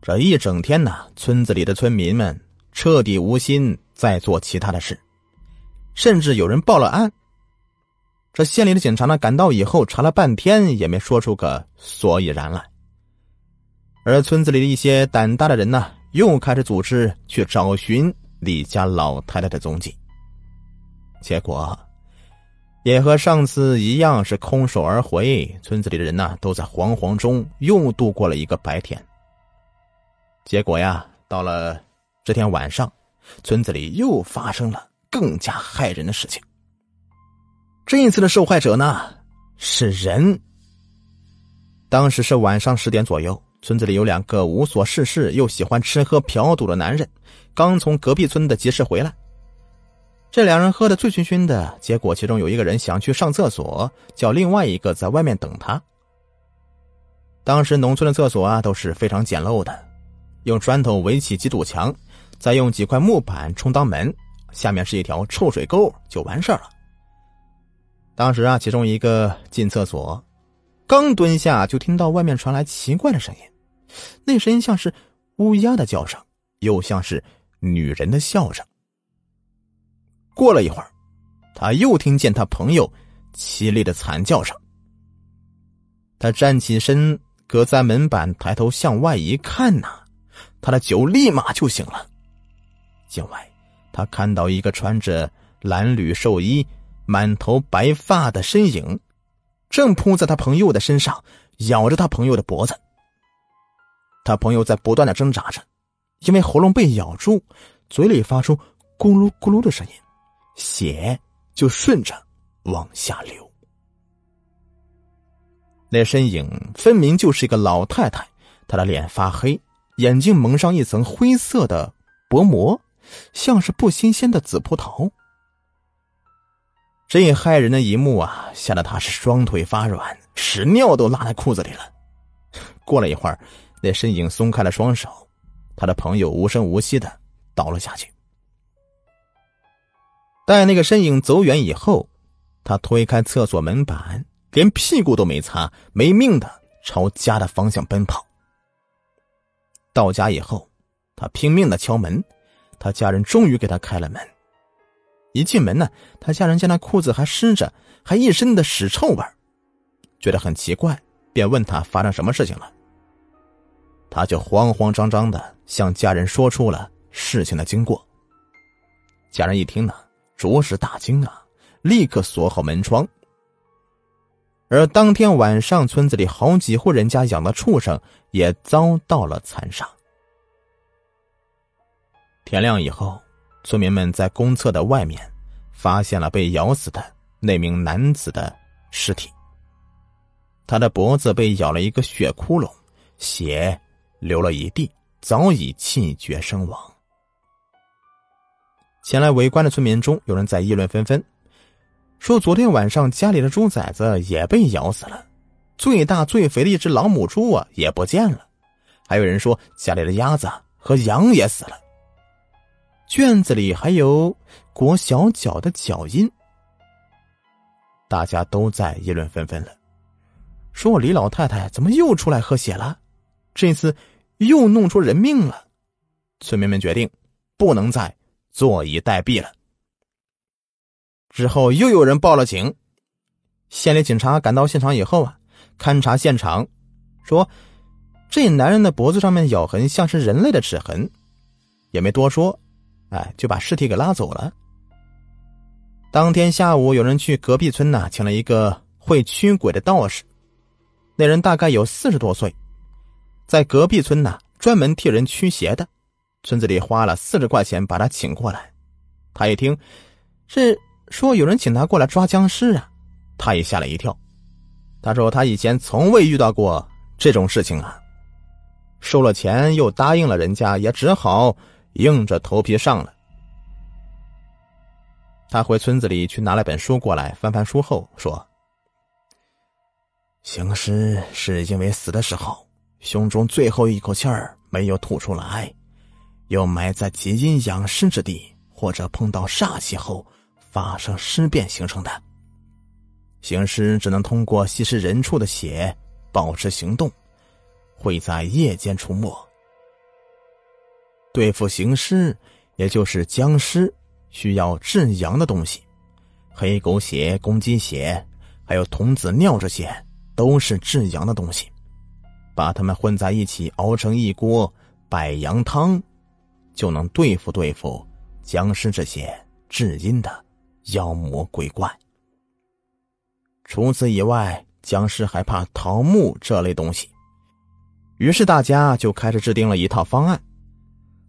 这一整天呢，村子里的村民们彻底无心再做其他的事，甚至有人报了案。这县里的警察呢，赶到以后查了半天，也没说出个所以然来。而村子里的一些胆大的人呢，又开始组织去找寻李家老太太的踪迹。结果，也和上次一样，是空手而回。村子里的人呢，都在惶惶中又度过了一个白天。结果呀，到了这天晚上，村子里又发生了更加骇人的事情。这一次的受害者呢是人。当时是晚上十点左右，村子里有两个无所事事又喜欢吃喝嫖赌的男人，刚从隔壁村的集市回来。这两人喝的醉醺醺的，结果其中有一个人想去上厕所，叫另外一个在外面等他。当时农村的厕所啊都是非常简陋的。用砖头围起几堵墙，再用几块木板充当门，下面是一条臭水沟，就完事儿了。当时啊，其中一个进厕所，刚蹲下，就听到外面传来奇怪的声音，那声音像是乌鸦的叫声，又像是女人的笑声。过了一会儿，他又听见他朋友凄厉的惨叫声。他站起身，隔在门板，抬头向外一看呐。他的酒立马就醒了。境外，他看到一个穿着蓝缕寿衣、满头白发的身影，正扑在他朋友的身上，咬着他朋友的脖子。他朋友在不断的挣扎着，因为喉咙被咬住，嘴里发出咕噜咕噜的声音，血就顺着往下流。那身影分明就是一个老太太，她的脸发黑。眼睛蒙上一层灰色的薄膜，像是不新鲜的紫葡萄。这一骇人的一幕啊，吓得他是双腿发软，屎尿都拉在裤子里了。过了一会儿，那身影松开了双手，他的朋友无声无息的倒了下去。待那个身影走远以后，他推开厕所门板，连屁股都没擦，没命的朝家的方向奔跑。到家以后，他拼命的敲门，他家人终于给他开了门。一进门呢，他家人见他裤子还湿着，还一身的屎臭味觉得很奇怪，便问他发生什么事情了。他就慌慌张张的向家人说出了事情的经过。家人一听呢，着实大惊啊，立刻锁好门窗。而当天晚上，村子里好几户人家养的畜生也遭到了残杀。天亮以后，村民们在公厕的外面发现了被咬死的那名男子的尸体。他的脖子被咬了一个血窟窿，血流了一地，早已气绝身亡。前来围观的村民中，有人在议论纷纷。说昨天晚上家里的猪崽子也被咬死了，最大最肥的一只老母猪啊也不见了，还有人说家里的鸭子和羊也死了。圈子里还有裹小脚的脚印，大家都在议论纷纷了，说李老太太怎么又出来喝血了？这次又弄出人命了。村民们决定不能再坐以待毙了。之后又有人报了警，县里警察赶到现场以后啊，勘察现场，说这男人的脖子上面咬痕像是人类的齿痕，也没多说，哎，就把尸体给拉走了。当天下午，有人去隔壁村呢，请了一个会驱鬼的道士，那人大概有四十多岁，在隔壁村呢专门替人驱邪的，村子里花了四十块钱把他请过来，他一听是。说有人请他过来抓僵尸啊，他也吓了一跳。他说他以前从未遇到过这种事情啊，收了钱又答应了人家，也只好硬着头皮上了。他回村子里去拿了本书过来，翻翻书后说：“行尸是因为死的时候胸中最后一口气儿没有吐出来，又埋在极阴养尸之地，或者碰到煞气后。”发生尸变形成的，行尸只能通过吸食人畜的血保持行动，会在夜间出没，对付行尸，也就是僵尸，需要至阳的东西，黑狗血、公鸡血，还有童子尿，这些都是至阳的东西。把它们混在一起，熬成一锅百阳汤，就能对付对付僵尸这些至阴的妖魔鬼怪。除此以外，僵尸还怕桃木这类东西，于是大家就开始制定了一套方案。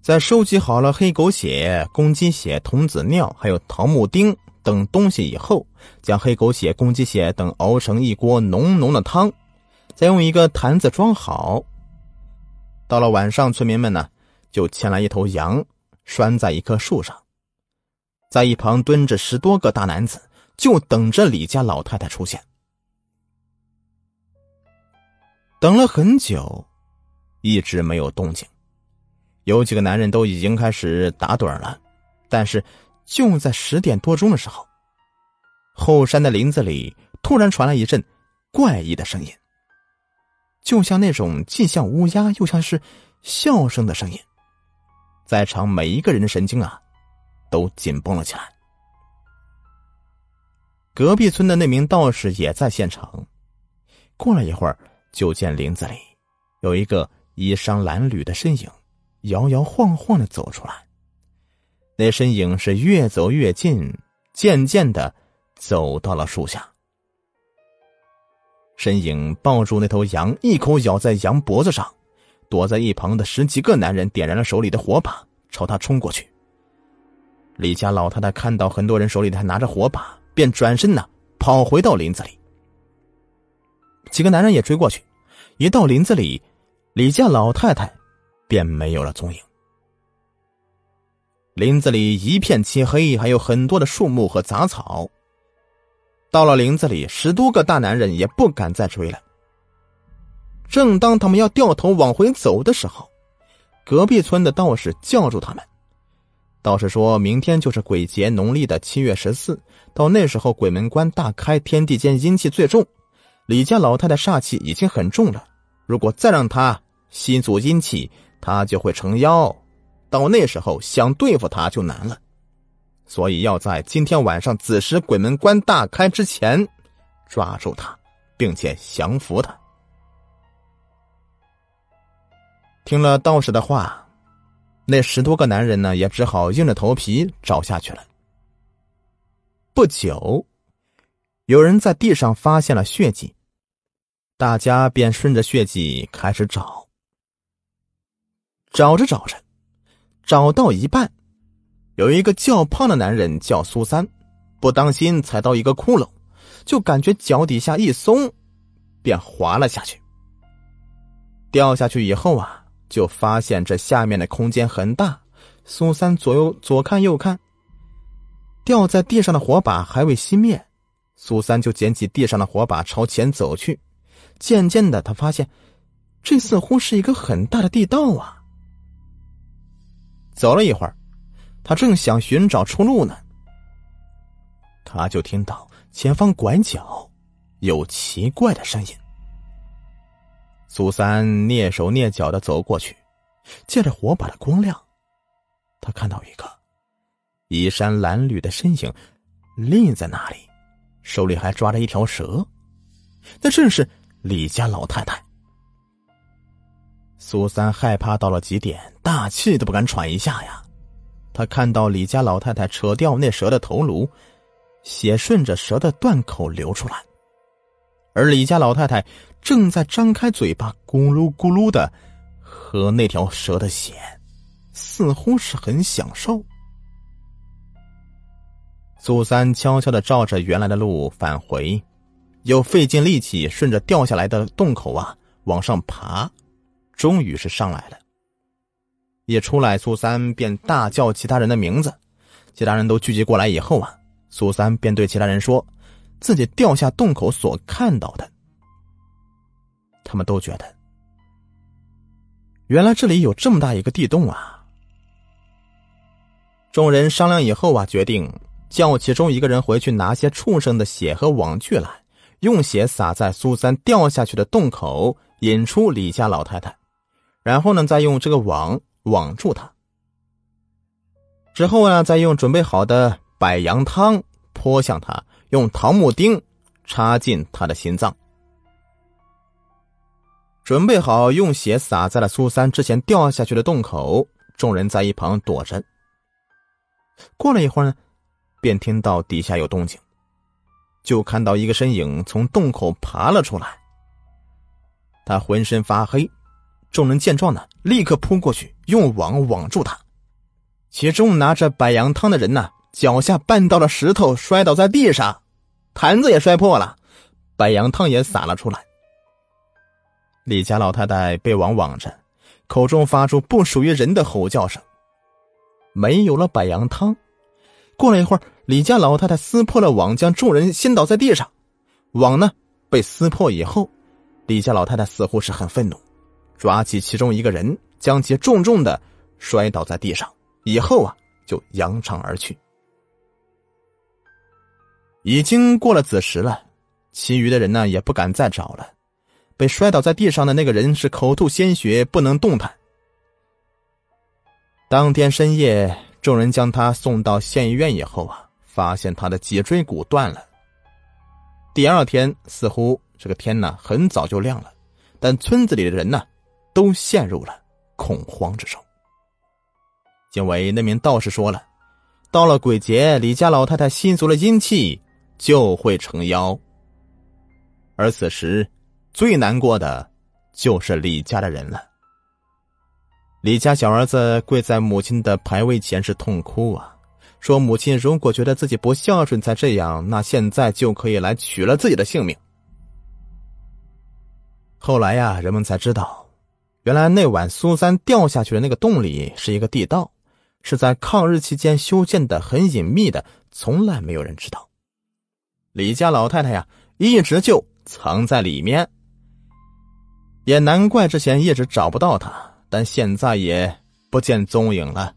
在收集好了黑狗血、公鸡血、童子尿，还有桃木钉等东西以后，将黑狗血、公鸡血等熬成一锅浓浓的汤。再用一个坛子装好。到了晚上，村民们呢就牵来一头羊，拴在一棵树上，在一旁蹲着十多个大男子，就等着李家老太太出现。等了很久，一直没有动静。有几个男人都已经开始打盹了，但是就在十点多钟的时候，后山的林子里突然传来一阵怪异的声音。就像那种既像乌鸦又像是笑声的声音，在场每一个人的神经啊，都紧绷了起来。隔壁村的那名道士也在现场。过了一会儿，就见林子里有一个衣衫褴褛的身影，摇摇晃晃的走出来。那身影是越走越近，渐渐的走到了树下。身影抱住那头羊，一口咬在羊脖子上。躲在一旁的十几个男人点燃了手里的火把，朝他冲过去。李家老太太看到很多人手里还拿着火把，便转身呢跑回到林子里。几个男人也追过去，一到林子里，李家老太太便没有了踪影。林子里一片漆黑，还有很多的树木和杂草。到了林子里，十多个大男人也不敢再追了。正当他们要掉头往回走的时候，隔壁村的道士叫住他们。道士说：“明天就是鬼节，农历的七月十四，到那时候鬼门关大开，天地间阴气最重，李家老太太煞气已经很重了。如果再让她吸足阴气，她就会成妖。到那时候想对付她就难了。”所以要在今天晚上子时鬼门关大开之前抓住他，并且降服他。听了道士的话，那十多个男人呢，也只好硬着头皮找下去了。不久，有人在地上发现了血迹，大家便顺着血迹开始找。找着找着，找到一半。有一个较胖的男人叫苏三，不当心踩到一个窟窿，就感觉脚底下一松，便滑了下去。掉下去以后啊，就发现这下面的空间很大。苏三左右左看右看，掉在地上的火把还未熄灭，苏三就捡起地上的火把朝前走去。渐渐的，他发现这似乎是一个很大的地道啊。走了一会儿。他正想寻找出路呢，他就听到前方拐角有奇怪的声音。苏三蹑手蹑脚的走过去，借着火把的光亮，他看到一个衣衫褴褛的身影立在那里，手里还抓着一条蛇，那正是李家老太太。苏三害怕到了极点，大气都不敢喘一下呀。他看到李家老太太扯掉那蛇的头颅，血顺着蛇的断口流出来，而李家老太太正在张开嘴巴咕噜咕噜的喝那条蛇的血，似乎是很享受。苏三悄悄的照着原来的路返回，又费尽力气顺着掉下来的洞口啊往上爬，终于是上来了。一出来，苏三便大叫其他人的名字，其他人都聚集过来以后啊，苏三便对其他人说，自己掉下洞口所看到的。他们都觉得，原来这里有这么大一个地洞啊！众人商量以后啊，决定叫其中一个人回去拿些畜生的血和网具来，用血洒在苏三掉下去的洞口，引出李家老太太，然后呢，再用这个网。网住他，之后呢，再用准备好的百羊汤泼向他，用桃木钉插进他的心脏。准备好用血洒在了苏三之前掉下去的洞口，众人在一旁躲着。过了一会儿呢，便听到底下有动静，就看到一个身影从洞口爬了出来。他浑身发黑，众人见状呢，立刻扑过去用网网住他。其中拿着白羊汤的人呢，脚下绊到了石头，摔倒在地上，坛子也摔破了，白羊汤也洒了出来。李家老太太被网网着，口中发出不属于人的吼叫声。没有了百羊汤，过了一会儿，李家老太太撕破了网，将众人掀倒在地上。网呢被撕破以后，李家老太太似乎是很愤怒，抓起其中一个人，将其重重的摔倒在地上，以后啊就扬长而去。已经过了子时了，其余的人呢也不敢再找了。被摔倒在地上的那个人是口吐鲜血，不能动弹。当天深夜，众人将他送到县医院以后啊，发现他的脊椎骨断了。第二天，似乎这个天呢很早就亮了，但村子里的人呢都陷入了恐慌之中。因为那名道士说了，到了鬼节，李家老太太吸足了阴气就会成妖。而此时，最难过的，就是李家的人了。李家小儿子跪在母亲的牌位前是痛哭啊，说母亲如果觉得自己不孝顺才这样，那现在就可以来取了自己的性命。后来呀，人们才知道，原来那晚苏三掉下去的那个洞里是一个地道，是在抗日期间修建的，很隐秘的，从来没有人知道。李家老太太呀，一直就藏在里面，也难怪之前一直找不到他。但现在也不见踪影了。